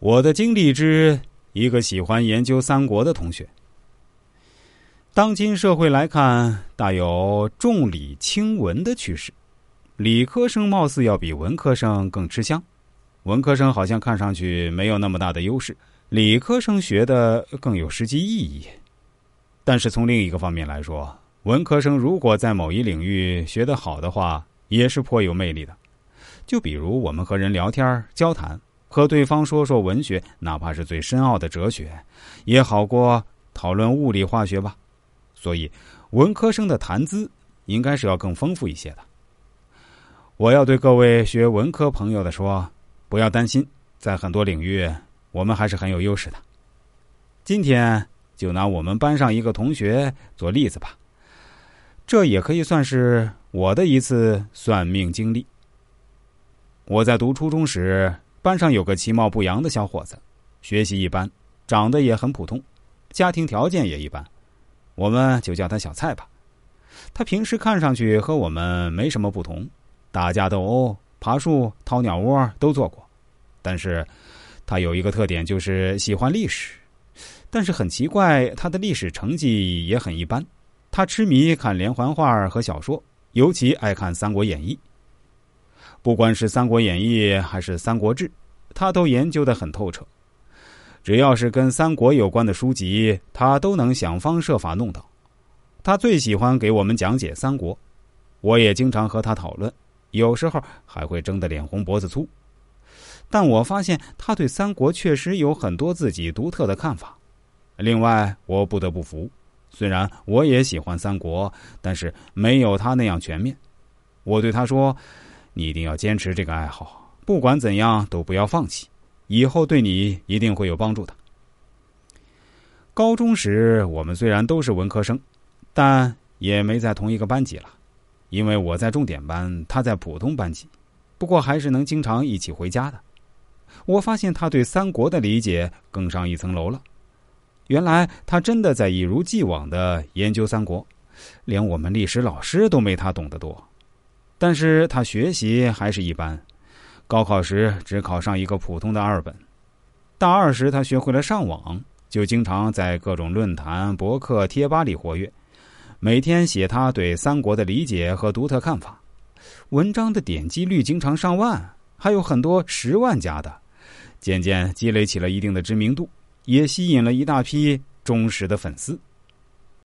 我的经历之一个喜欢研究三国的同学。当今社会来看，大有重理轻文的趋势，理科生貌似要比文科生更吃香，文科生好像看上去没有那么大的优势，理科生学的更有实际意义。但是从另一个方面来说，文科生如果在某一领域学得好的话，也是颇有魅力的。就比如我们和人聊天交谈，和对方说说文学，哪怕是最深奥的哲学，也好过讨论物理化学吧。所以，文科生的谈资应该是要更丰富一些的。我要对各位学文科朋友的说，不要担心，在很多领域我们还是很有优势的。今天就拿我们班上一个同学做例子吧，这也可以算是我的一次算命经历。我在读初中时，班上有个其貌不扬的小伙子，学习一般，长得也很普通，家庭条件也一般。我们就叫他小蔡吧。他平时看上去和我们没什么不同，打架斗殴、爬树、掏鸟窝都做过。但是，他有一个特点，就是喜欢历史。但是很奇怪，他的历史成绩也很一般。他痴迷看连环画和小说，尤其爱看《三国演义》。不管是《三国演义》还是《三国志》，他都研究的很透彻。只要是跟三国有关的书籍，他都能想方设法弄到。他最喜欢给我们讲解三国，我也经常和他讨论，有时候还会争得脸红脖子粗。但我发现他对三国确实有很多自己独特的看法。另外，我不得不服，虽然我也喜欢三国，但是没有他那样全面。我对他说：“你一定要坚持这个爱好，不管怎样都不要放弃。”以后对你一定会有帮助的。高中时，我们虽然都是文科生，但也没在同一个班级了，因为我在重点班，他在普通班级。不过还是能经常一起回家的。我发现他对三国的理解更上一层楼了。原来他真的在一如既往的研究三国，连我们历史老师都没他懂得多。但是他学习还是一般。高考时只考上一个普通的二本，大二时他学会了上网，就经常在各种论坛、博客、贴吧里活跃，每天写他对三国的理解和独特看法，文章的点击率经常上万，还有很多十万加的，渐渐积累起了一定的知名度，也吸引了一大批忠实的粉丝。